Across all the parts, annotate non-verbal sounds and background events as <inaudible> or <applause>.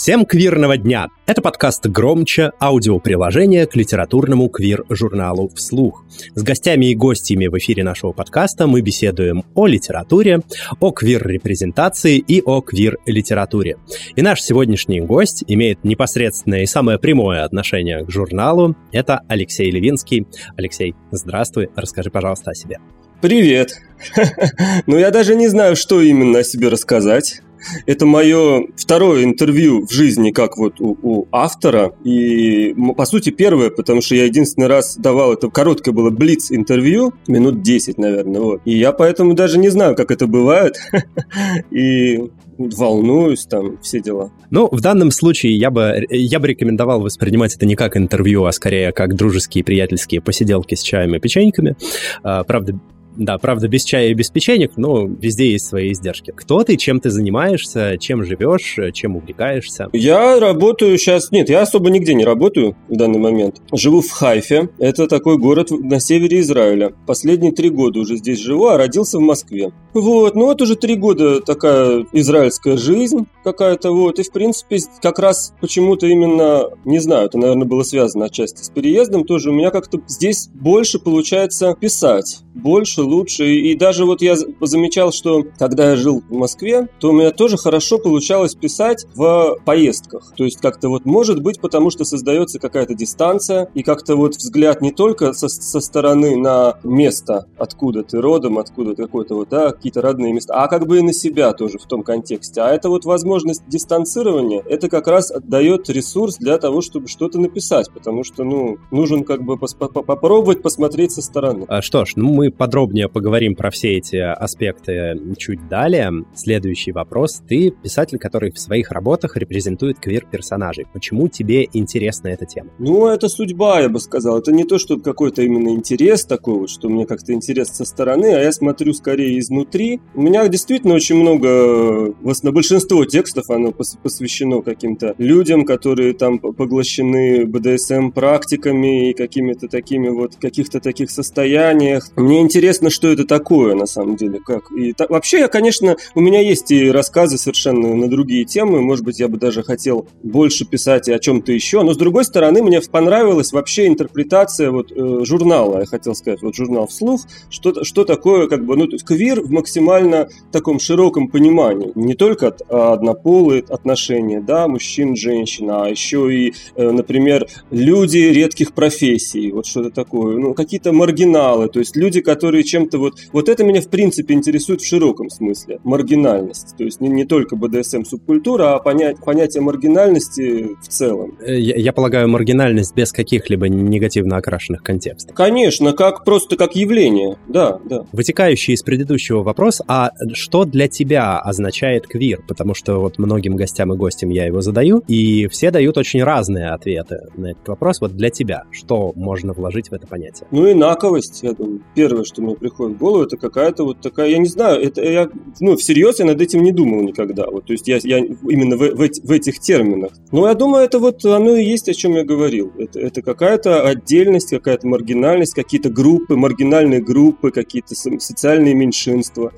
Всем квирного дня! Это подкаст «Громче» аудиоприложение к литературному квир-журналу «Вслух». С гостями и гостями в эфире нашего подкаста мы беседуем о литературе, о квир-репрезентации и о квир-литературе. И наш сегодняшний гость имеет непосредственное и самое прямое отношение к журналу. Это Алексей Левинский. Алексей, здравствуй. Расскажи, пожалуйста, о себе. Привет. <laughs> Ну, я даже не знаю, что именно о себе рассказать. Это мое второе интервью в жизни, как вот у, у автора. И, по сути, первое, потому что я единственный раз давал это короткое было блиц-интервью, минут 10, наверное. Вот. И я поэтому даже не знаю, как это бывает. <laughs> И волнуюсь, там, все дела. Ну, в данном случае я бы, я бы рекомендовал воспринимать это не как интервью, а скорее как дружеские, приятельские посиделки с чаем и печеньками. А, правда, да, правда, без чая и без печенек, но везде есть свои издержки. Кто ты, чем ты занимаешься, чем живешь, чем увлекаешься? Я работаю сейчас... Нет, я особо нигде не работаю в данный момент. Живу в Хайфе. Это такой город на севере Израиля. Последние три года уже здесь живу, а родился в Москве. Вот, ну вот уже три года такая израильская жизнь какая-то, вот. И, в принципе, как раз почему-то именно, не знаю, это, наверное, было связано отчасти с переездом тоже. У меня как-то здесь больше получается писать. Больше, лучше. И даже вот я замечал, что когда я жил в Москве, то у меня тоже хорошо получалось писать в поездках. То есть как-то вот может быть, потому что создается какая-то дистанция и как-то вот взгляд не только со, со стороны на место, откуда ты родом, откуда ты какой-то вот, да, какие-то родные места, а как бы и на себя тоже в том контексте. А это вот возможность дистанцирования, это как раз дает ресурс для того, чтобы что-то написать, потому что, ну, нужен как бы попробовать посмотреть со стороны. А что ж, ну мы подробнее поговорим про все эти аспекты чуть далее. Следующий вопрос. Ты писатель, который в своих работах репрезентует квир-персонажей. Почему тебе интересна эта тема? Ну, это судьба, я бы сказал. Это не то, что какой-то именно интерес такой вот, что мне как-то интерес со стороны, а я смотрю скорее изнутри. У меня действительно очень много, на большинство текстов оно посвящено каким-то людям, которые там поглощены БДСМ практиками и какими-то такими вот каких-то таких состояниях. Мне интересно, что это такое на самом деле. Как. И та, вообще, я, конечно, у меня есть и рассказы совершенно на другие темы. Может быть, я бы даже хотел больше писать и о чем-то еще. Но с другой стороны, мне понравилась вообще интерпретация вот, э, журнала. Я хотел сказать, вот журнал вслух. Что, что такое, как бы, ну, квир в максимально таком широком понимании. Не только от, а однополые отношения, да, мужчин, женщин, а еще и, э, например, люди редких профессий. Вот что-то такое. Ну, какие-то маргиналы. То есть люди, которые чем-то вот... Вот это меня, в принципе, интересует в широком смысле. Маргинальность. То есть не, не только БДСМ-субкультура, а понять, понятие маргинальности в целом. Э, я, я полагаю, маргинальность без каких-либо негативно окрашенных контекстов. Конечно, как просто как явление. Да, да. Вытекающий из предыдущего вопрос, а что для тебя означает квир? Потому что вот многим гостям и гостям я его задаю, и все дают очень разные ответы на этот вопрос. Вот для тебя, что можно вложить в это понятие? Ну, инаковость, я думаю. Первое, что мне приходит в голову, это какая-то вот такая, я не знаю, это я, ну, всерьез я над этим не думал никогда. Вот, то есть я, я именно в, в, в этих терминах. Но я думаю, это вот оно и есть, о чем я говорил. Это, это какая-то отдельность, какая-то маргинальность, какие-то группы, маргинальные группы, какие-то социальные меньшинства,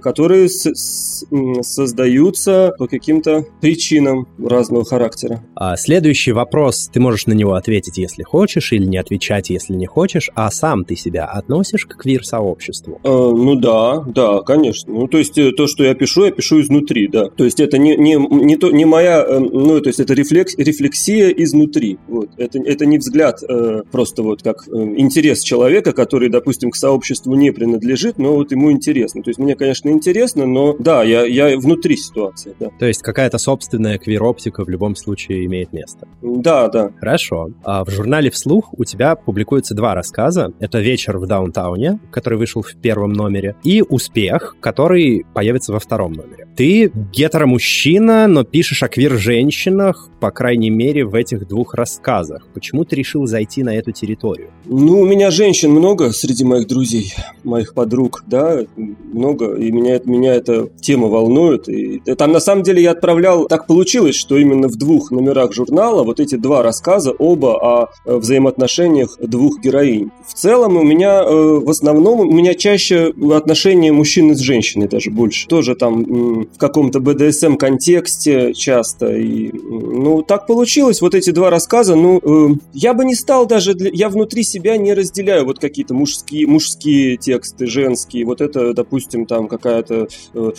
которые с, с, создаются по каким-то причинам разного характера. А следующий вопрос, ты можешь на него ответить, если хочешь, или не отвечать, если не хочешь, а сам ты себя относишь к квир-сообществу? Э, ну да, да, конечно. Ну то есть э, то, что я пишу, я пишу изнутри, да. То есть это не, не, не, то, не моя, э, ну то есть это рефлекс, рефлексия изнутри. Вот. Это, это не взгляд э, просто вот как э, интерес человека, который, допустим, к сообществу не принадлежит, но вот ему интересно. То есть мне, конечно, интересно, но да, я, я внутри ситуации, да. То есть какая-то собственная квир-оптика в любом случае имеет место? Да, да. Хорошо. А в журнале «Вслух» у тебя публикуются два рассказа. Это «Вечер в Даун Даунтауне, который вышел в первом номере, и «Успех», который появится во втором номере. Ты гетеромужчина, но пишешь о квир-женщинах, по крайней мере, в этих двух рассказах. Почему ты решил зайти на эту территорию? Ну, у меня женщин много среди моих друзей, моих подруг, да, много, и меня, меня эта тема волнует. И там, на самом деле, я отправлял, так получилось, что именно в двух номерах журнала вот эти два рассказа, оба о э, взаимоотношениях двух героинь. В целом у меня, э, в основном, у меня чаще отношения мужчины с женщиной даже больше. Тоже там в каком-то БДСМ-контексте часто. И, ну, так получилось. Вот эти два рассказа, ну, э, я бы не стал даже, для, я внутри себя не разделяю вот какие-то мужские, мужские тексты, женские. Вот это, допустим, там какая-то э,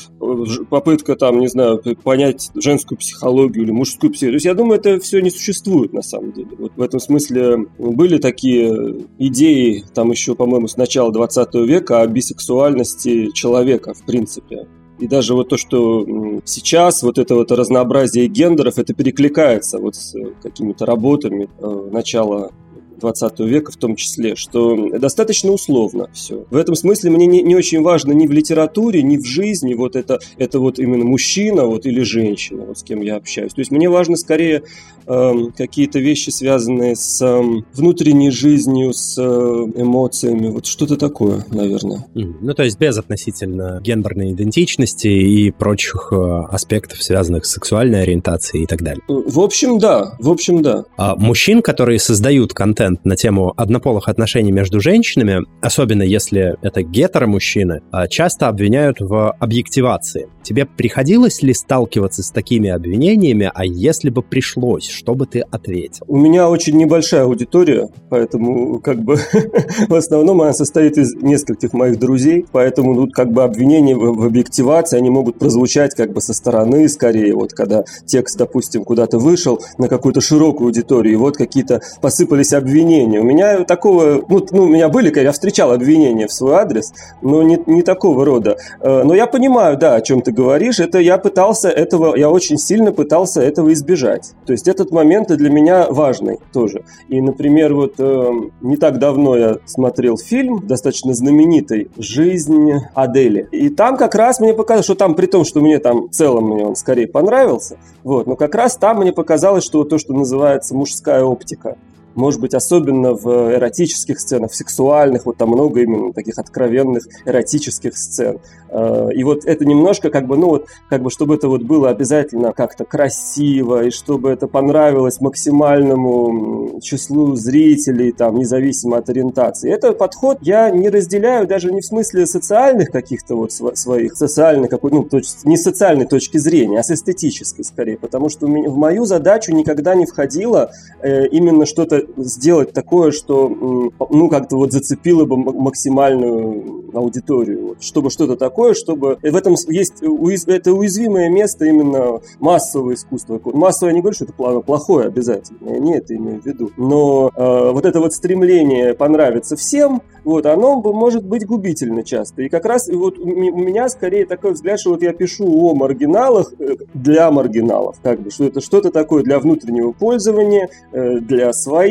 попытка там, не знаю, понять женскую психологию или мужскую психологию. То есть я думаю, это все не существует на самом деле. Вот в этом смысле были такие идеи, там еще, по-моему, с начала 20 века о бисексуальности человека, в принципе. И даже вот то, что сейчас вот это вот разнообразие гендеров, это перекликается вот с какими-то работами э, начала 20 века в том числе, что достаточно условно все. В этом смысле мне не, не очень важно ни в литературе, ни в жизни вот это, это вот именно мужчина вот, или женщина, вот с кем я общаюсь. То есть мне важно скорее э, какие-то вещи, связанные с э, внутренней жизнью, с э, эмоциями, вот что-то такое, наверное. Ну, то есть без относительно гендерной идентичности и прочих э, аспектов, связанных с сексуальной ориентацией и так далее. В общем, да. В общем, да. А мужчин, которые создают контент контент на тему однополых отношений между женщинами, особенно если это гетеромужчины, а, часто обвиняют в объективации. Тебе приходилось ли сталкиваться с такими обвинениями, а если бы пришлось, что бы ты ответил? У меня очень небольшая аудитория, поэтому как бы <laughs> в основном она состоит из нескольких моих друзей, поэтому тут как бы обвинения в объективации, они могут прозвучать как бы со стороны скорее, вот когда текст, допустим, куда-то вышел на какую-то широкую аудиторию, и вот какие-то посыпались обвинения обвинения. У меня такого, ну, ну, у меня были, я встречал обвинения в свой адрес, но не, не такого рода. Э, но я понимаю, да, о чем ты говоришь. Это я пытался этого, я очень сильно пытался этого избежать. То есть этот момент для меня важный тоже. И, например, вот э, не так давно я смотрел фильм, достаточно знаменитый, «Жизнь Адели». И там как раз мне показалось, что там, при том, что мне там в целом мне он скорее понравился, вот, но как раз там мне показалось, что то, что называется мужская оптика, может быть, особенно в эротических сценах, в сексуальных, вот там много именно таких откровенных эротических сцен. Э, и вот это немножко как бы, ну вот, как бы, чтобы это вот было обязательно как-то красиво, и чтобы это понравилось максимальному числу зрителей, там, независимо от ориентации. Этот подход я не разделяю даже не в смысле социальных каких-то вот своих, социальных, какой, ну, точ, не социальной точки зрения, а с эстетической скорее, потому что в мою задачу никогда не входило э, именно что-то сделать такое, что ну как-то вот зацепило бы максимальную аудиторию, чтобы что-то такое, чтобы в этом есть уяз... это уязвимое место именно массового искусства. Массовое я не говорю, что это плохое обязательно, я не это имею в виду, но э, вот это вот стремление понравиться всем, вот, оно может быть губительно часто. И как раз и вот у меня скорее такой взгляд, что вот я пишу о маргиналах э, для маргиналов, как бы, что это что-то такое для внутреннего пользования, э, для своих,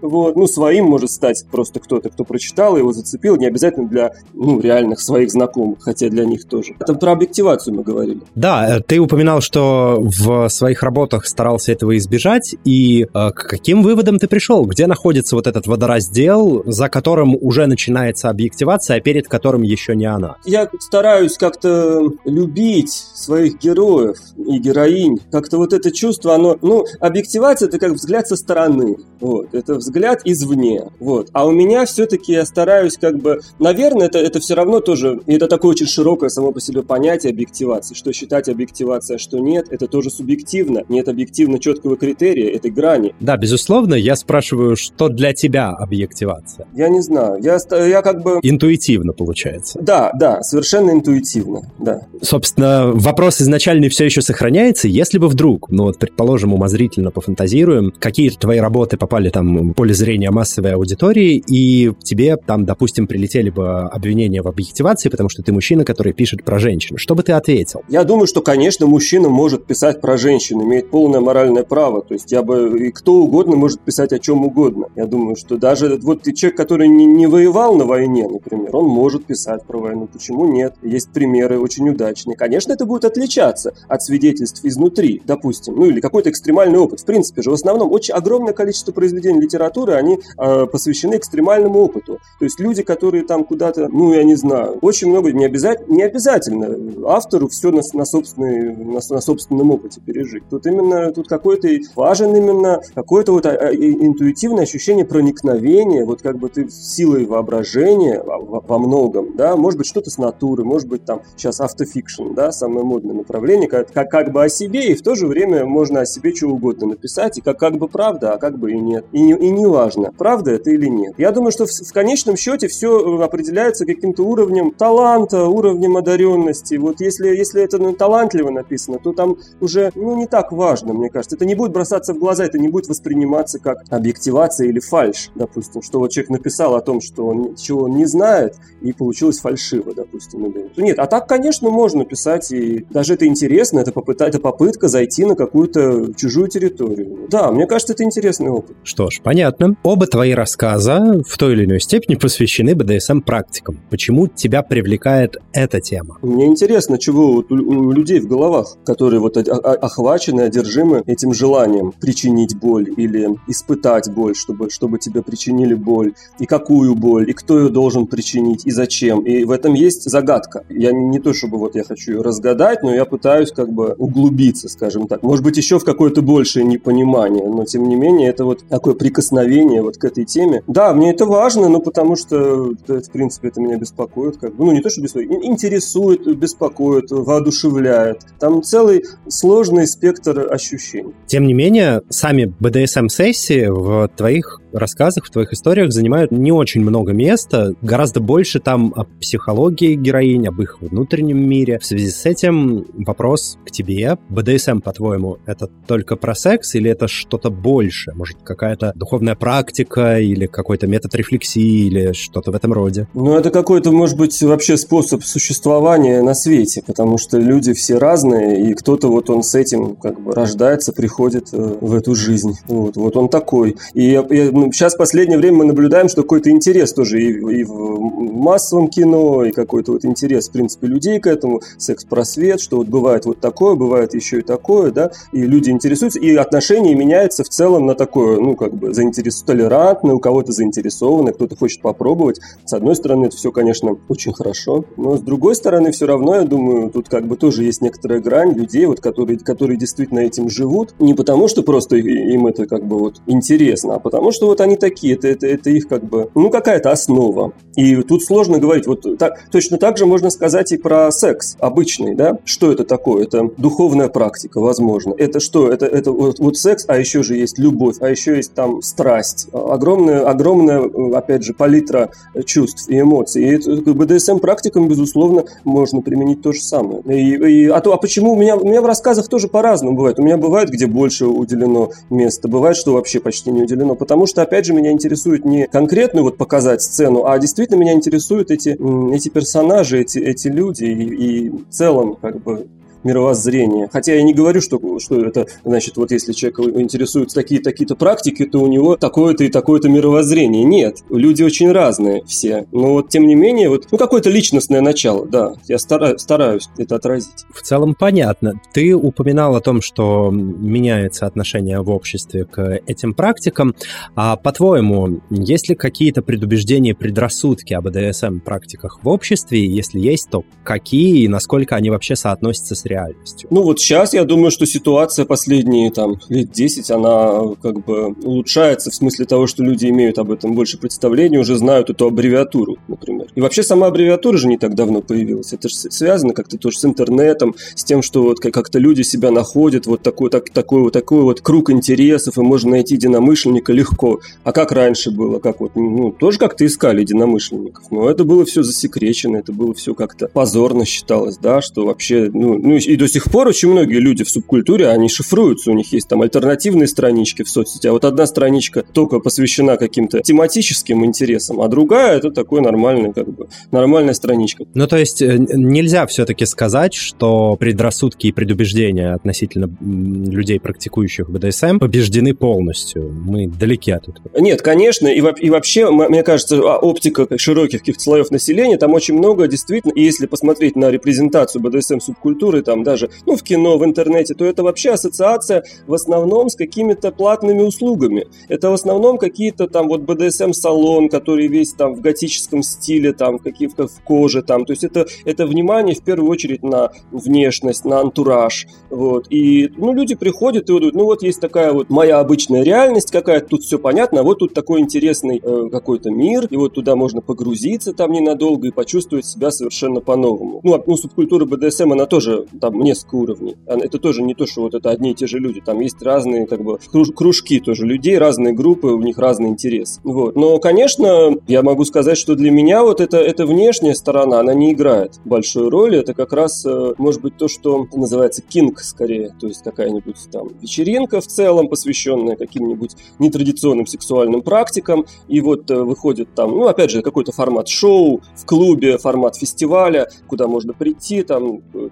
вот, ну, своим может стать просто кто-то, кто прочитал, его зацепил, не обязательно для, ну, реальных своих знакомых, хотя для них тоже. Это про объективацию мы говорили. Да, э, ты упоминал, что в своих работах старался этого избежать, и к каким выводам ты пришел? Где находится вот этот водораздел, за которым уже начинается объективация, а перед которым еще не она. Я стараюсь как-то любить своих героев и героинь. Как-то вот это чувство, оно... Ну, объективация – это как взгляд со стороны. Вот. Это взгляд извне. Вот. А у меня все-таки я стараюсь как бы... Наверное, это, это все равно тоже... Это такое очень широкое само по себе понятие объективации. Что считать объективацией, а что нет, это тоже субъективно. Нет объективно четкого критерия, этой грани. Да, безусловно. Я спрашиваю, что для тебя объективация? Я не знаю. Я я как бы... Интуитивно получается. Да, да, совершенно интуитивно, да. Собственно, вопрос изначальный все еще сохраняется. Если бы вдруг, ну вот, предположим, умозрительно пофантазируем, какие-то твои работы попали или там поле зрения массовой аудитории, и тебе там, допустим, прилетели бы обвинения в объективации, потому что ты мужчина, который пишет про женщин. Что бы ты ответил? Я думаю, что, конечно, мужчина может писать про женщин, имеет полное моральное право. То есть я бы и кто угодно может писать о чем угодно. Я думаю, что даже вот человек, который не, не воевал на войне, например, он может писать про войну. Почему нет? Есть примеры очень удачные. Конечно, это будет отличаться от свидетельств изнутри, допустим, ну или какой-то экстремальный опыт. В принципе же, в основном очень огромное количество произведений литературы, они э, посвящены экстремальному опыту. То есть люди, которые там куда-то, ну я не знаю, очень много, не обязательно, не обязательно автору все на, на, на, на собственном опыте пережить. Тут именно, тут какой-то важен именно какое-то вот а, а, интуитивное ощущение проникновения, вот как бы ты силой воображения во, во многом, да, может быть что-то с натуры, может быть там сейчас автофикшн, да, самое модное направление, как, как, как бы о себе, и в то же время можно о себе что угодно написать, и как, как бы правда, а как бы и нет. И не, и не важно, правда это или нет. Я думаю, что в, в конечном счете все э, определяется каким-то уровнем таланта, уровнем одаренности. Вот если, если это ну, талантливо написано, то там уже ну, не так важно, мне кажется. Это не будет бросаться в глаза, это не будет восприниматься как объективация или фальш, допустим, что вот человек написал о том, что он, чего он не знает, и получилось фальшиво, допустим. Или... Нет, а так, конечно, можно писать, и даже это интересно, это, попыта... это попытка зайти на какую-то чужую территорию. Да, мне кажется, это интересный опыт. Что ж, понятно. Оба твои рассказа в той или иной степени посвящены БДСМ-практикам. Почему тебя привлекает эта тема? Мне интересно, чего вот у людей в головах, которые вот охвачены, одержимы этим желанием причинить боль или испытать боль, чтобы, чтобы тебе причинили боль, и какую боль, и кто ее должен причинить, и зачем. И в этом есть загадка. Я не то, чтобы вот я хочу ее разгадать, но я пытаюсь как бы углубиться, скажем так. Может быть, еще в какое-то большее непонимание, но тем не менее это вот такое прикосновение вот к этой теме. Да, мне это важно, но потому что, в принципе, это меня беспокоит. Как бы, ну, не то, что беспокоит, интересует, беспокоит, воодушевляет. Там целый сложный спектр ощущений. Тем не менее, сами BDSM-сессии в твоих рассказах, в твоих историях занимают не очень много места, гораздо больше там о психологии героинь, об их внутреннем мире. В связи с этим вопрос к тебе. БДСМ, по-твоему, это только про секс или это что-то больше? Может, какая-то духовная практика или какой-то метод рефлексии или что-то в этом роде? Ну, это какой-то, может быть, вообще способ существования на свете, потому что люди все разные, и кто-то вот он с этим как бы рождается, приходит э, в эту жизнь. Вот, вот он такой. И я, я сейчас в последнее время мы наблюдаем, что какой-то интерес тоже и, и в массовом кино, и какой-то вот интерес, в принципе, людей к этому, секс-просвет, что вот бывает вот такое, бывает еще и такое, да, и люди интересуются, и отношения меняются в целом на такое, ну, как бы, заинтерес... толерантное, у кого-то заинтересованное, кто-то хочет попробовать. С одной стороны, это все, конечно, очень хорошо, но с другой стороны, все равно, я думаю, тут как бы тоже есть некоторая грань людей, вот, которые, которые действительно этим живут, не потому, что просто им это как бы вот интересно, а потому что вот они такие, это, это, это их как бы, ну, какая-то основа. И тут сложно говорить, вот так, точно так же можно сказать и про секс обычный, да? Что это такое? Это духовная практика, возможно. Это что? Это, это вот, вот секс, а еще же есть любовь, а еще есть там страсть. Огромная, огромная, опять же, палитра чувств и эмоций. И это, БДСМ-практикам, безусловно, можно применить то же самое. И, и, а, то, а почему? У меня, у меня в рассказах тоже по-разному бывает. У меня бывает, где больше уделено места, бывает, что вообще почти не уделено. Потому что, опять же, меня интересует не конкретную вот показать сцену, а действительно меня интересуют эти, эти персонажи, эти, эти люди и, и в целом как бы мировоззрения. Хотя я не говорю, что, что это, значит, вот если человек интересуется такие-такие-то практики, то у него такое-то и такое-то мировоззрение. Нет, люди очень разные все. Но вот тем не менее, вот, ну, какое-то личностное начало, да, я стараюсь, стараюсь это отразить. В целом понятно. Ты упоминал о том, что меняется отношение в обществе к этим практикам. А по-твоему, есть ли какие-то предубеждения, предрассудки об БДСМ-практиках в обществе? Если есть, то какие и насколько они вообще соотносятся с реальностью. Ну вот сейчас я думаю, что ситуация последние там лет 10, она как бы улучшается в смысле того, что люди имеют об этом больше представления, уже знают эту аббревиатуру, например. И вообще сама аббревиатура же не так давно появилась. Это же связано как-то тоже с интернетом, с тем, что вот как-то люди себя находят, вот такой, так, такой, вот такой вот круг интересов, и можно найти единомышленника легко. А как раньше было? Как вот, ну, тоже как-то искали единомышленников. Но это было все засекречено, это было все как-то позорно считалось, да, что вообще, ну, ну и до сих пор очень многие люди в субкультуре, они шифруются, у них есть там альтернативные странички в соцсети, а вот одна страничка только посвящена каким-то тематическим интересам, а другая это такой нормальный, как бы, нормальная страничка. Ну, то есть э, нельзя все-таки сказать, что предрассудки и предубеждения относительно людей, практикующих БДСМ, побеждены полностью. Мы далеки от этого. Нет, конечно, и, и вообще, мне кажется, а, оптика широких каких-то слоев населения, там очень много действительно, и если посмотреть на репрезентацию БДСМ-субкультуры, там даже, ну, в кино, в интернете, то это вообще ассоциация в основном с какими-то платными услугами. Это в основном какие-то там вот БДСМ-салон, который весь там в готическом стиле, там, какие-то в коже, там, то есть это, это внимание в первую очередь на внешность, на антураж, вот, и, ну, люди приходят и вот, ну, вот есть такая вот моя обычная реальность какая-то, тут все понятно, а вот тут такой интересный э, какой-то мир, и вот туда можно погрузиться там ненадолго и почувствовать себя совершенно по-новому. Ну, а, ну субкультура БДСМ, она тоже там несколько уровней. Это тоже не то, что вот это одни и те же люди. Там есть разные как бы кружки тоже людей, разные группы, у них разный интерес. Вот. Но, конечно, я могу сказать, что для меня вот это, эта внешняя сторона, она не играет большой роли. Это как раз, э, может быть, то, что называется кинг скорее. То есть какая-нибудь там вечеринка в целом, посвященная каким-нибудь нетрадиционным сексуальным практикам. И вот э, выходит там, ну, опять же, какой-то формат шоу в клубе, формат фестиваля, куда можно прийти, там, э,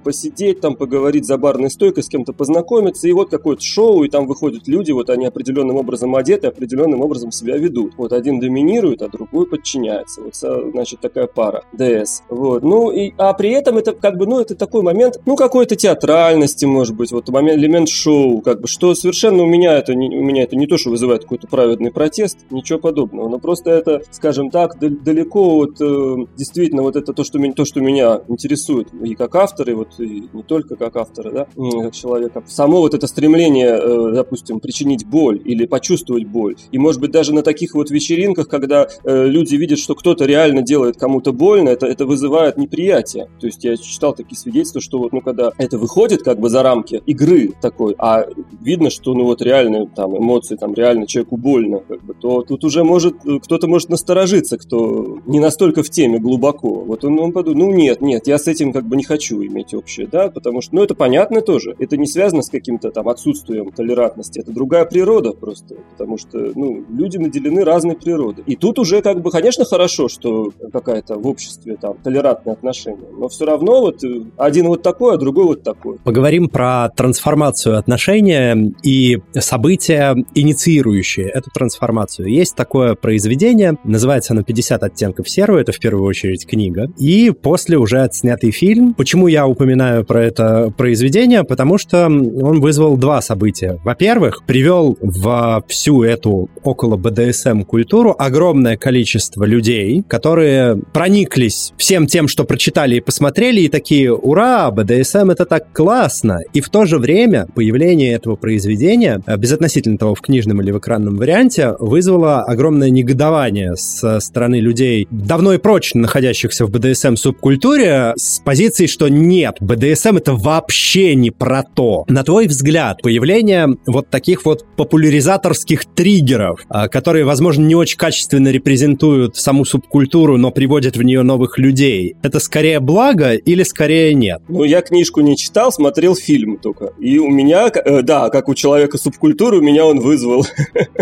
посидеть, там, поговорить за барной стойкой, с кем-то познакомиться. И вот какое-то шоу, и там выходят люди, вот они определенным образом одеты, определенным образом себя ведут. Вот один доминирует, а другой подчиняется. Вот, значит, такая пара. ДС. Вот. Ну, и, а при этом это как бы, ну, это такой момент, ну, какой-то театральности, может быть, вот момент, элемент шоу, как бы, что совершенно у меня это не, у меня это не то, что вызывает какой-то праведный протест, ничего подобного, но просто это, скажем так, далеко от э, действительно вот это то, что, то, что меня интересует и как автора, и вот и не только как автора, да, как человека. Само вот это стремление, э, допустим, причинить боль или почувствовать боль. И может быть даже на таких вот вечеринках, когда э, люди видят, что кто-то реально делает кому-то больно, это, это вызывает неприятие. То есть я читал такие свидетельства, что вот, ну, когда это выходит как бы за рамки игры такой, а видно, что, ну, вот реальные там эмоции, там реально человеку больно, как бы, то тут уже может, кто-то может насторожиться, кто не настолько в теме глубоко. Вот он, он подумал, ну, нет, нет, я с этим как бы не хочу иметь общее, да, потому что, ну, это понятно тоже. Это не связано с каким-то там отсутствием толерантности, это другая природа просто, потому что, ну, люди наделены разной природой. И тут уже как бы, конечно, хорошо, что какая-то в обществе там толерантное отношение, но все равно вот один вот такой, а другой вот такой. Поговорим про трансформацию отношения и события, инициирующие эту трансформацию. Есть такое произведение, называется оно «50 оттенков серого», это в первую очередь книга, и после уже отснятый фильм. Почему я упоминаю про это произведение? Потому что он вызвал два события. Во-первых, привел в всю эту около БДСМ культуру огромное количество людей, которые прониклись всем тем, что прочитали и посмотрели, и такие, ура, БДСМ это так классно. И в то же время появление этого произведения, безотносительно того, в книжном или в экранном варианте, вызвало огромное негодование со стороны людей, давно и прочно находящихся в БДСМ субкультуре, с позиции, что нет, БДСМ это вообще не про то. На твой взгляд, появление вот таких вот популяризаторских триггеров, а, которые, возможно, не очень качественно репрезентуют саму субкультуру, но приводят в нее новых людей, это скорее благо или скорее нет? Ну, я книжку не читал, смотрел фильм только. И у меня, э, да, как у человека субкультуры, у меня он вызвал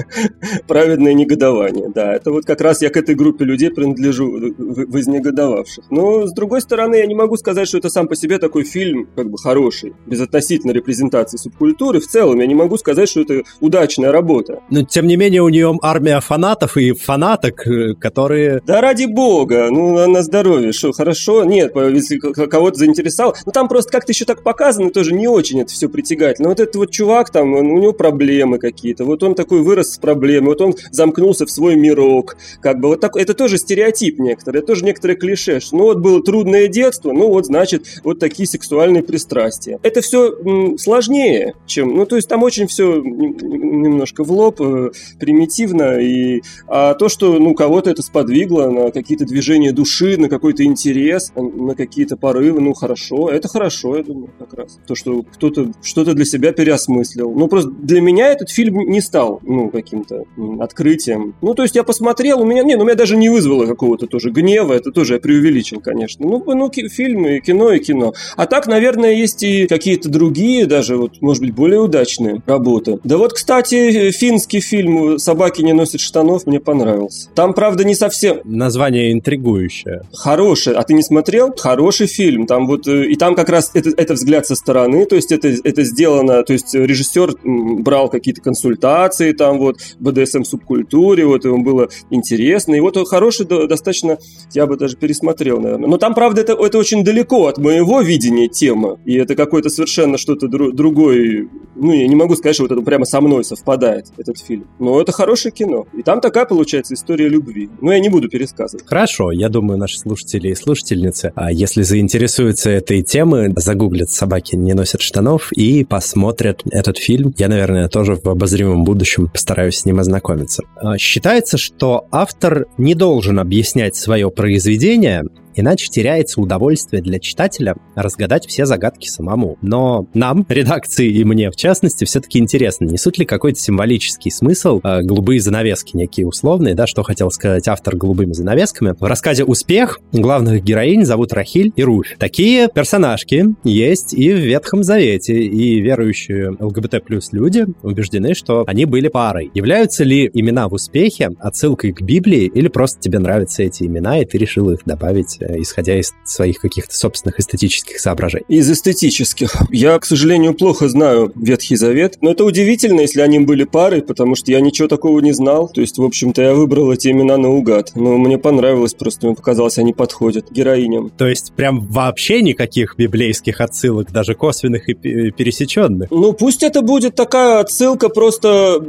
<laughs> праведное негодование. Да, это вот как раз я к этой группе людей принадлежу, вознегодовавших. Но, с другой стороны, я не могу сказать, что это сам по себе такой фильм, как бы, хороший, безотносительно репрезентации субкультуры. В целом, я не могу сказать, что это удачная работа. Но, тем не менее, у нее армия фанатов и фанаток, э, которые... Да ради бога, ну, на здоровье, что, хорошо? Нет, если кого-то заинтересовал. Ну, там просто как-то еще так показано, тоже не очень это все притягательно. Вот этот вот чувак, там, у него проблемы какие-то, вот он такой вырос с проблемой, вот он замкнулся в свой мирок, как бы вот так, это тоже стереотип некоторые, это тоже некоторые клише, что ну вот было трудное детство, ну вот значит вот такие сексуальные пристрастия. Это все сложнее, чем, ну то есть там очень все немножко в лоб, э, примитивно, и, а то, что ну кого-то это сподвигло на какие-то движения души, на какой-то интерес, на какие-то порывы, ну хорошо, это хорошо, я думаю, как раз. То, что кто-то что-то для себя переосмыслил. Ну просто для меня этот фильм не стал, ну, каким-то открытием. Ну, то есть я посмотрел, у меня, не, ну, меня даже не вызвало какого-то тоже гнева, это тоже я преувеличил, конечно. Ну, ну фильм и кино, и кино. А так, наверное, есть и какие-то другие, даже вот, может быть, более удачные работы. Да вот, кстати, финский фильм «Собаки не носят штанов» мне понравился. Там, правда, не совсем... Название интригующее. Хороший. А ты не смотрел? Хороший фильм. Там вот... Э, и там как раз это, это взгляд со стороны, то есть это, это сделано... То есть режиссер брал какие-то консультации там вот, БДСМ-субкультуре, вот, ему было интересно. И вот хороший достаточно... Я бы даже пересмотрел, наверное. Но там, правда, это, это очень далеко от моего видения темы. И это какой-то совершенно что-то дру- другой... Ну, я не могу сказать, что вот это прямо со мной совпадает, этот фильм. Но это хорошее кино. И там такая, получается, история любви. Но я не буду пересказывать. Хорошо, я думаю, наши слушатели и слушательницы, а если заинтересуются этой темой, загуглят «Собаки не носят штанов» и посмотрят этот фильм. Я, наверное, тоже в обозримом будущем постараюсь с ним ознакомиться. А, считается, что автор не должен объяснять свое произведение, Иначе теряется удовольствие для читателя разгадать все загадки самому. Но нам, редакции и мне в частности, все-таки интересно, несут ли какой-то символический смысл э, голубые занавески, некие условные, да, что хотел сказать автор голубыми занавесками. В рассказе «Успех» главных героинь зовут Рахиль и Руфь. Такие персонажки есть и в Ветхом Завете, и верующие ЛГБТ плюс люди убеждены, что они были парой. Являются ли имена в «Успехе» отсылкой к Библии или просто тебе нравятся эти имена, и ты решил их добавить Э, исходя из своих каких-то собственных эстетических соображений? Из эстетических. Я, к сожалению, плохо знаю Ветхий Завет, но это удивительно, если они были парой, потому что я ничего такого не знал. То есть, в общем-то, я выбрал эти имена наугад. Но мне понравилось, просто мне показалось, они подходят героиням. То есть, прям вообще никаких библейских отсылок, даже косвенных и пересеченных? Ну, пусть это будет такая отсылка просто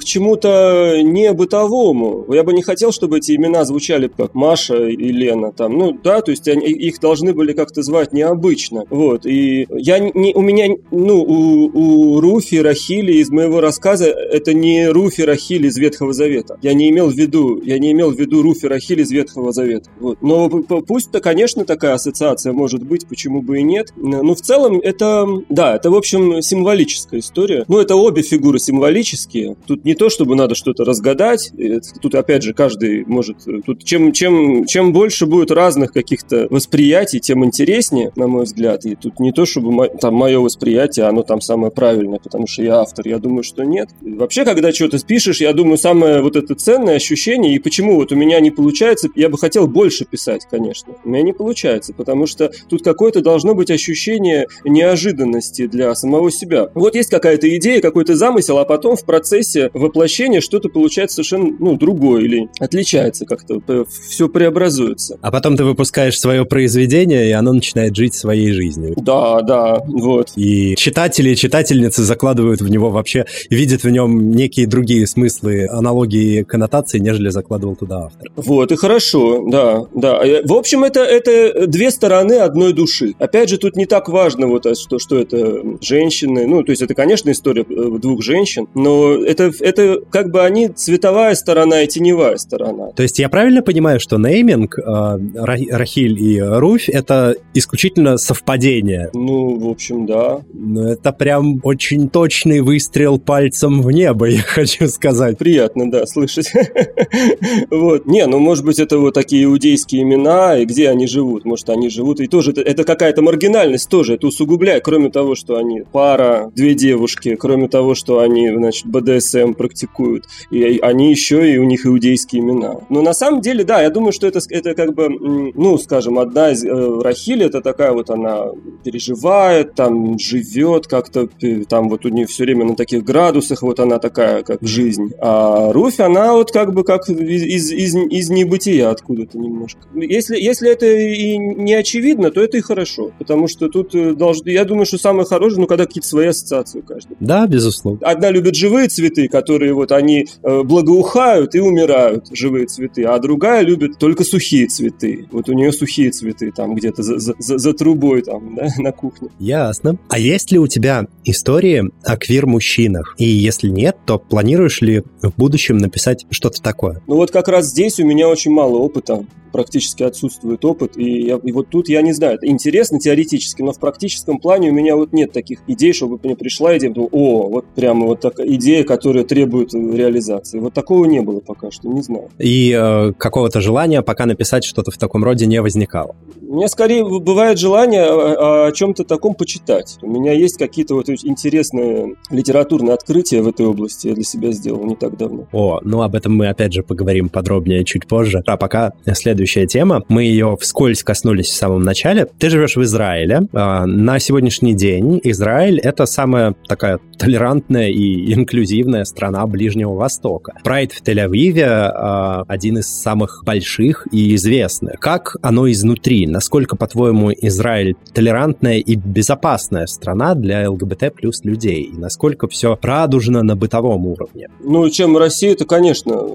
к чему-то не бытовому. Я бы не хотел, чтобы эти имена звучали как Маша и Лена. Там, ну, да, то есть они, их должны были как-то звать необычно. Вот, и я не, у меня, ну, у, у Руфи, Рахили из моего рассказа это не Руфи, Рахили из Ветхого Завета. Я не имел в виду, я не имел в виду Руфи, Рахили из Ветхого Завета. Вот. Но пусть-то, конечно, такая ассоциация может быть, почему бы и нет. Но в целом это, да, это, в общем, символическая история. Ну, это обе фигуры символические. Тут не то, чтобы надо что-то разгадать. Тут, опять же, каждый может... Тут чем, чем, чем больше будет разных разных каких-то восприятий, тем интереснее, на мой взгляд. И тут не то, чтобы там мое восприятие, оно там самое правильное, потому что я автор. Я думаю, что нет. И вообще, когда что-то пишешь, я думаю, самое вот это ценное ощущение, и почему вот у меня не получается, я бы хотел больше писать, конечно. У меня не получается, потому что тут какое-то должно быть ощущение неожиданности для самого себя. Вот есть какая-то идея, какой-то замысел, а потом в процессе воплощения что-то получается совершенно ну, другое или отличается как-то, все преобразуется. А потом ты выпускаешь свое произведение, и оно начинает жить своей жизнью. Да, да, вот. И читатели и читательницы закладывают в него вообще, видят в нем некие другие смыслы, аналогии, коннотации, нежели закладывал туда автор. Вот, и хорошо, да, да. В общем, это, это две стороны одной души. Опять же, тут не так важно, вот, а что, что это женщины, ну, то есть это, конечно, история э, двух женщин, но это, это как бы они цветовая сторона и теневая сторона. То есть я правильно понимаю, что нейминг э, Рахиль и Руфь, это исключительно совпадение. Ну, в общем, да. Это прям очень точный выстрел пальцем в небо, <laughs> я хочу сказать. Приятно, да, слышать. <laughs> Вот. Не, ну, может быть, это вот такие иудейские имена, и где они живут. Может, они живут, и тоже это какая-то маргинальность тоже, это усугубляет, кроме того, что они пара, две девушки, кроме того, что они, значит, БДСМ практикуют, и они еще и у них иудейские имена. Но на самом деле, да, я думаю, что это, это как бы ну, скажем, одна из э, Рахиль, это такая вот она переживает, там живет как-то, там вот у нее все время на таких градусах, вот она такая, как жизнь. А Руфь, она вот как бы как из, из, из небытия откуда-то немножко. Если, если это и не очевидно, то это и хорошо, потому что тут э, должны, я думаю, что самое хорошее, ну, когда какие-то свои ассоциации у каждого. Да, безусловно. Одна любит живые цветы, которые вот они э, благоухают и умирают, живые цветы, а другая любит только сухие цветы. Вот у нее сухие цветы там где-то за, за, за трубой там, да, <laughs> на кухне. Ясно. А есть ли у тебя истории о квир-мужчинах? И если нет, то планируешь ли в будущем написать что-то такое? Ну вот как раз здесь у меня очень мало опыта практически отсутствует опыт. И, я, и вот тут я не знаю, это интересно теоретически, но в практическом плане у меня вот нет таких идей, чтобы мне пришла идея, думаю, о, вот прямо вот такая идея, которая требует реализации. Вот такого не было пока что, не знаю. И э, какого-то желания пока написать что-то в таком роде не возникало? У меня скорее бывает желание о, о чем-то таком почитать. У меня есть какие-то вот интересные литературные открытия в этой области, я для себя сделал не так давно. О, ну об этом мы опять же поговорим подробнее чуть позже. А пока следующая тема. Мы ее вскользь коснулись в самом начале. Ты живешь в Израиле. А, на сегодняшний день Израиль — это самая такая толерантная и инклюзивная страна Ближнего Востока. Прайд в Тель-Авиве а, один из самых больших и известных. Как оно изнутри? Насколько, по-твоему, Израиль толерантная и безопасная страна для ЛГБТ плюс людей? И насколько все радужно на бытовом уровне? Ну, чем Россия, это, конечно,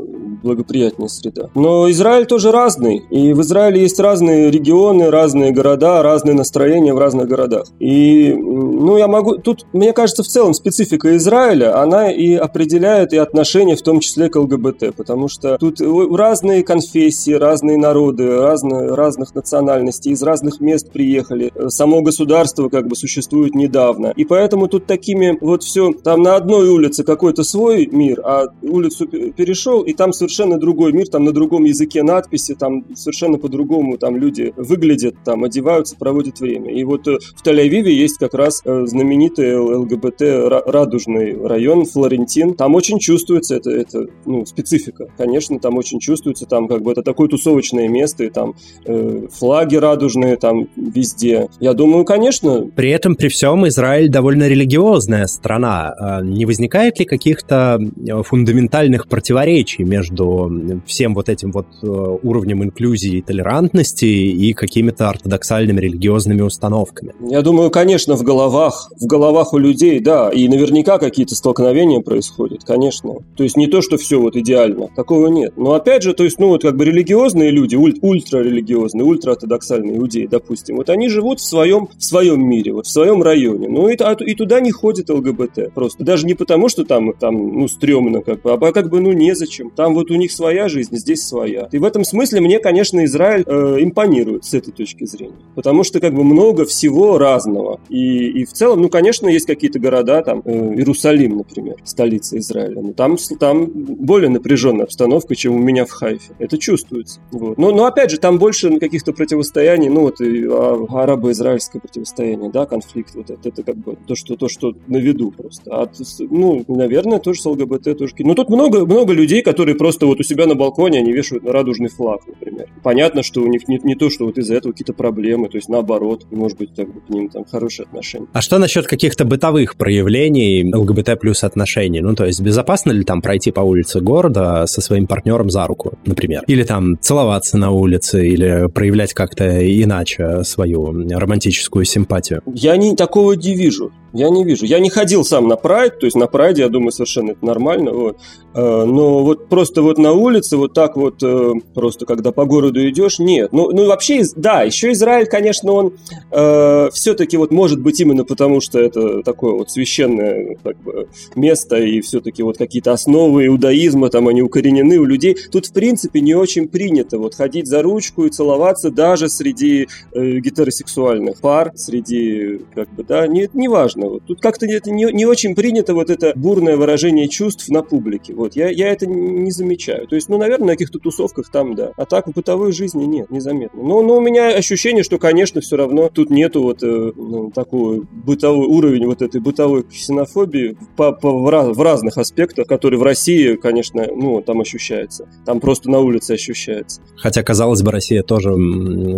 благоприятнее среда. Но Израиль тоже разный. И в Израиле есть разные регионы, разные города, разные настроения в разных городах. И, ну, я могу... Тут, мне кажется, в целом специфика Израиля, она и определяет и отношения, в том числе к ЛГБТ. Потому что тут разные конфессии, разные народы, разные, разных национальностей, из разных мест приехали. Само государство как бы существует недавно. И поэтому тут такими вот все... Там на одной улице какой-то свой мир, а улицу перешел, и там совершенно другой мир, там на другом языке надписи, там совершенно по-другому там люди выглядят, там одеваются, проводят время. И вот э, в Тель-Авиве есть как раз э, знаменитый ЛГБТ радужный район Флорентин. Там очень чувствуется это, это ну, специфика. Конечно, там очень чувствуется, там как бы это такое тусовочное место, и там э, флаги радужные там везде. Я думаю, конечно. При этом, при всем, Израиль довольно религиозная страна. А не возникает ли каких-то э, фундаментальных противоречий между всем вот этим вот э, уровнем инклюзии и толерантности и какими-то ортодоксальными религиозными установками? Я думаю, конечно, в головах, в головах у людей, да, и наверняка какие-то столкновения происходят, конечно. То есть не то, что все вот идеально, такого нет. Но опять же, то есть, ну вот как бы религиозные люди, уль- ультрарелигиозные, ультраортодоксальные иудеи, допустим, вот они живут в своем, в своем мире, вот в своем районе. Ну и, а, и туда не ходит ЛГБТ просто. Даже не потому, что там, там ну, стрёмно, как бы, а как бы, ну, незачем. Там вот у них своя жизнь, здесь своя. И в этом смысле мне, конечно, Израиль э, импонирует с этой точки зрения. Потому что как бы много всего разного. И, и в целом, ну, конечно, есть какие-то города, там, э, Иерусалим, например, столица Израиля. Но там, там более напряженная обстановка, чем у меня в Хайфе. Это чувствуется. Вот. Но, но опять же, там больше каких-то противостояний, ну, вот а, арабо-израильское противостояние, да, конфликт, вот это, это как бы то, что, то, что на виду просто. А, ну, наверное, тоже с ЛГБТ, тоже. Но тут много, много людей, которые просто вот у себя на балконе они вешают радужный флаг, например. Понятно, что у них не, не то, что вот из-за этого какие-то проблемы, то есть наоборот, может быть, так, к ним там хорошие отношения. А что насчет каких-то бытовых проявлений ЛГБТ плюс отношений? Ну, то есть безопасно ли там пройти по улице города со своим партнером за руку, например? Или там целоваться на улице, или проявлять как-то иначе свою романтическую симпатию? Я не такого не вижу. Я не вижу. Я не ходил сам на прайд, то есть на прайде, я думаю, совершенно это нормально. Вот. Э, но вот просто вот на улице, вот так вот, э, просто когда по городу идешь, нет. Ну, ну вообще, да, еще Израиль, конечно, он э, все-таки вот может быть именно потому, что это такое вот священное как бы, место, и все-таки вот какие-то основы иудаизма, там они укоренены у людей. Тут, в принципе, не очень принято вот ходить за ручку и целоваться даже среди э, гетеросексуальных пар, среди, как бы, да, не, не важно вот. Тут как-то не, не очень принято вот это бурное выражение чувств на публике. Вот. Я, я это не замечаю. То есть, ну, наверное, на каких-то тусовках там, да. А так в бытовой жизни нет, незаметно. Но, но у меня ощущение, что, конечно, все равно тут нету вот э, ну, такой бытовой уровень вот этой бытовой ксенофобии по, по, в, раз, в разных аспектах, который в России, конечно, ну, там ощущается. Там просто на улице ощущается. Хотя, казалось бы, Россия тоже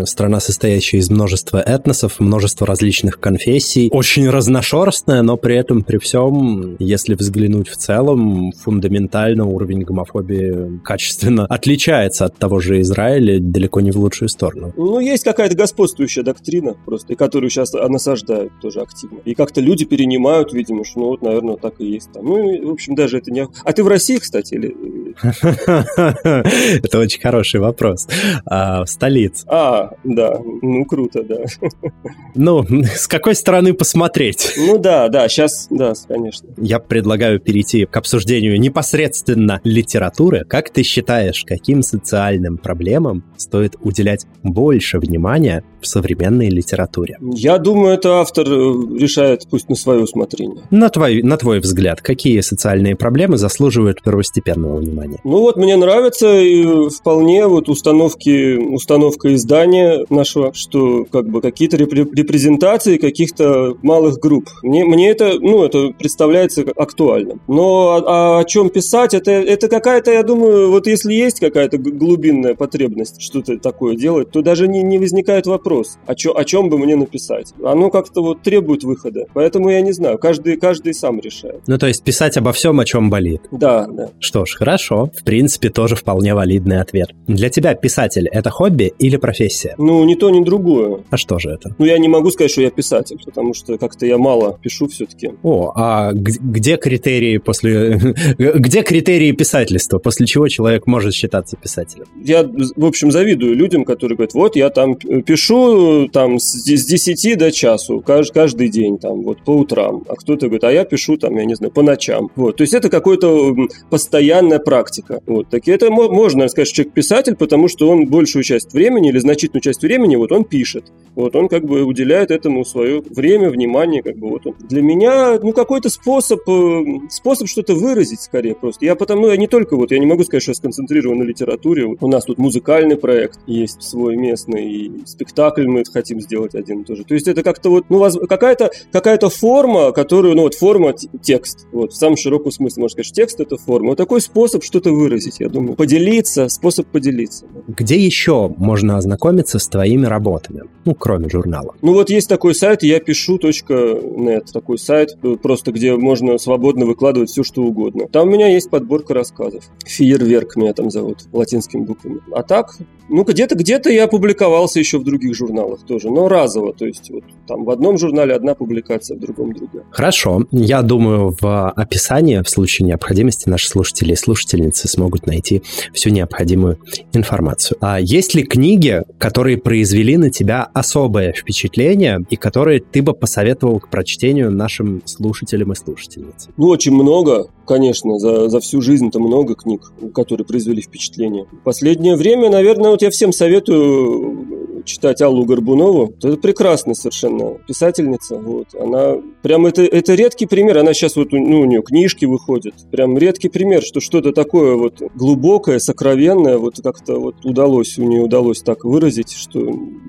страна, состоящая из множества этносов, множества различных конфессий, очень разношерстная разношерстная, но при этом, при всем, если взглянуть в целом, фундаментально уровень гомофобии качественно отличается от того же Израиля далеко не в лучшую сторону. Ну, есть какая-то господствующая доктрина просто, которую сейчас насаждают тоже активно. И как-то люди перенимают, видимо, что, ну, вот, наверное, так и есть там. Ну, в общем, даже это не... А ты в России, кстати, или... <laughs> Это очень хороший вопрос. А, в столице. А, да, ну круто, да. Ну, <laughs> с какой стороны посмотреть? Ну да, да, сейчас, да, конечно. Я предлагаю перейти к обсуждению непосредственно литературы. Как ты считаешь, каким социальным проблемам стоит уделять больше внимания в современной литературе? Я думаю, это автор э, решает пусть на свое усмотрение. На твой, на твой взгляд, какие социальные проблемы заслуживают первостепенного внимания? Ну вот мне нравится и вполне вот установки, установка издания нашего, что как бы какие-то репрезентации каких-то малых групп. Мне, мне это, ну, это представляется актуальным. Но а, а о чем писать, это, это какая-то, я думаю, вот если есть какая-то глубинная потребность что-то такое делать, то даже не, не возникает вопрос, о, чё, о чем бы мне написать. Оно как-то вот требует выхода. Поэтому я не знаю, каждый, каждый сам решает. Ну, то есть писать обо всем, о чем болит. Да, да. Что ж, хорошо. В принципе, тоже вполне валидный ответ. Для тебя писатель — это хобби или профессия? Ну, ни то, ни другое. А что же это? Ну, я не могу сказать, что я писатель, потому что как-то я мало пишу все-таки. О, а где критерии после... <laughs> где критерии писательства? После чего человек может считаться писателем? Я, в общем, завидую людям, которые говорят, вот я там пишу там с 10 до часу каждый, день, там, вот по утрам. А кто-то говорит, а я пишу там, я не знаю, по ночам. Вот. То есть это какая-то постоянная практика. Вот. Так это можно сказать, человек писатель, потому что он большую часть времени или значительную часть времени вот он пишет. Вот он как бы уделяет этому свое время, внимание, как бы вот он. Для меня, ну, какой-то способ, э, способ что-то выразить скорее просто. Я потому, ну, я не только вот, я не могу сказать, что я сконцентрирован на литературе. У нас тут музыкальный проект есть свой местный, и спектакль мы хотим сделать один тоже. То есть это как-то вот, ну, какая-то какая форма, которую, ну, вот форма текст. Вот в самом широком смысле, можно сказать, что текст это форма. Вот такой способ что-то выразить, я думаю. Поделиться, способ поделиться. Где еще можно ознакомиться с твоими работами? Ну, кроме журнала. Ну, вот есть такой сайт, я пишу.нет, такой сайт, э, просто где можно свободно выкладывать все, что угодно. Там у меня есть подборка рассказов. Фейерверк меня там зовут, латинскими буквами. А так, ну, где-то где-то я публиковался еще в других журналах тоже, но разово, то есть вот там в одном журнале одна публикация, в другом другая. Хорошо. Я думаю, в описании, в случае необходимости, наши слушатели и слушательницы смогут найти всю необходимую информацию. А есть ли книги, которые произвели на тебя особое впечатление и которые ты бы посоветовал к прочтению нашим слушателям и слушательницам? Ну, очень много, конечно. За, за всю жизнь-то много книг, которые произвели впечатление. В последнее время, наверное, вот я всем советую читать Аллу Горбунову. Это прекрасная совершенно писательница. Вот. Она прям это, это редкий пример. Она сейчас вот ну, у нее книжки выходят. Прям редкий пример, что что-то такое вот глубокое, сокровенное вот как-то вот удалось, у нее удалось так выразить, что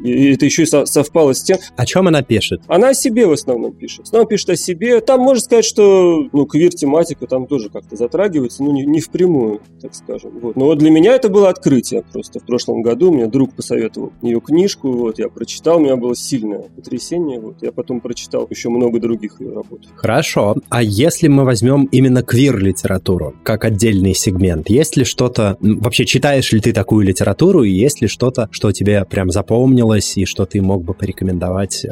и это еще и совпало с тем. О чем она пишет? Она о себе в основном пишет. В основном пишет о себе. Там можно сказать, что ну, квир-тематика там тоже как-то затрагивается, ну не, не впрямую, так скажем. Вот. Но вот для меня это было открытие просто в прошлом году. Мне друг посоветовал ее книжку, вот я прочитал, у меня было сильное потрясение. Вот. Я потом прочитал еще много других ее работ. Хорошо. А если мы возьмем именно квир-литературу как отдельный сегмент, есть ли что-то... Вообще, читаешь ли ты такую литературу, и есть ли что-то, что тебе прям запомнилось, и что ты мог бы порекомендовать э,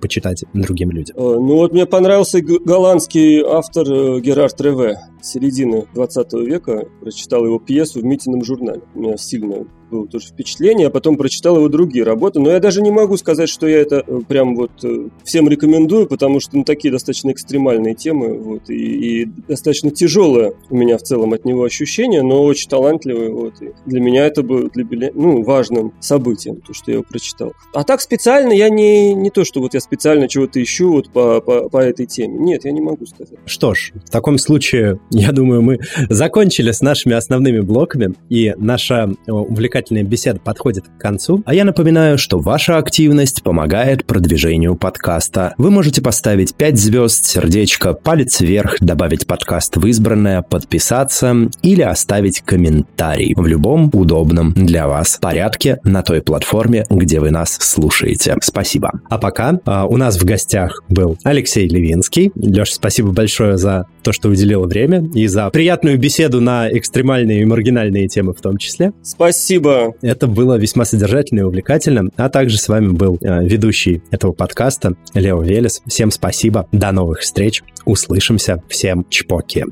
почитать другим людям? Э, ну вот мне понравился голландский автор э, Герард Реве середины 20 века. Прочитал его пьесу в Митином журнале. Меня сильно было тоже впечатление, а потом прочитал его другие работы. Но я даже не могу сказать, что я это э, прям вот э, всем рекомендую, потому что ну, такие достаточно экстремальные темы, вот, и, и достаточно тяжелое у меня в целом от него ощущение, но очень талантливый, вот, и для меня это было для, ну, важным событием, то, что я его прочитал. А так специально я не, не то, что вот я специально чего-то ищу вот по, по, по этой теме. Нет, я не могу сказать. Что ж, в таком случае, я думаю, мы закончили с нашими основными блоками, и наша э, увлекательная увлекательная беседа подходит к концу, а я напоминаю, что ваша активность помогает продвижению подкаста. Вы можете поставить 5 звезд, сердечко, палец вверх, добавить подкаст в избранное, подписаться или оставить комментарий в любом удобном для вас порядке на той платформе, где вы нас слушаете. Спасибо. А пока а, у нас в гостях был Алексей Левинский. Леша, спасибо большое за то, что уделил время и за приятную беседу на экстремальные и маргинальные темы в том числе. Спасибо Спасибо. Это было весьма содержательно и увлекательно. А также с вами был э, ведущий этого подкаста Лео Велес. Всем спасибо. До новых встреч. Услышимся. Всем чпоки.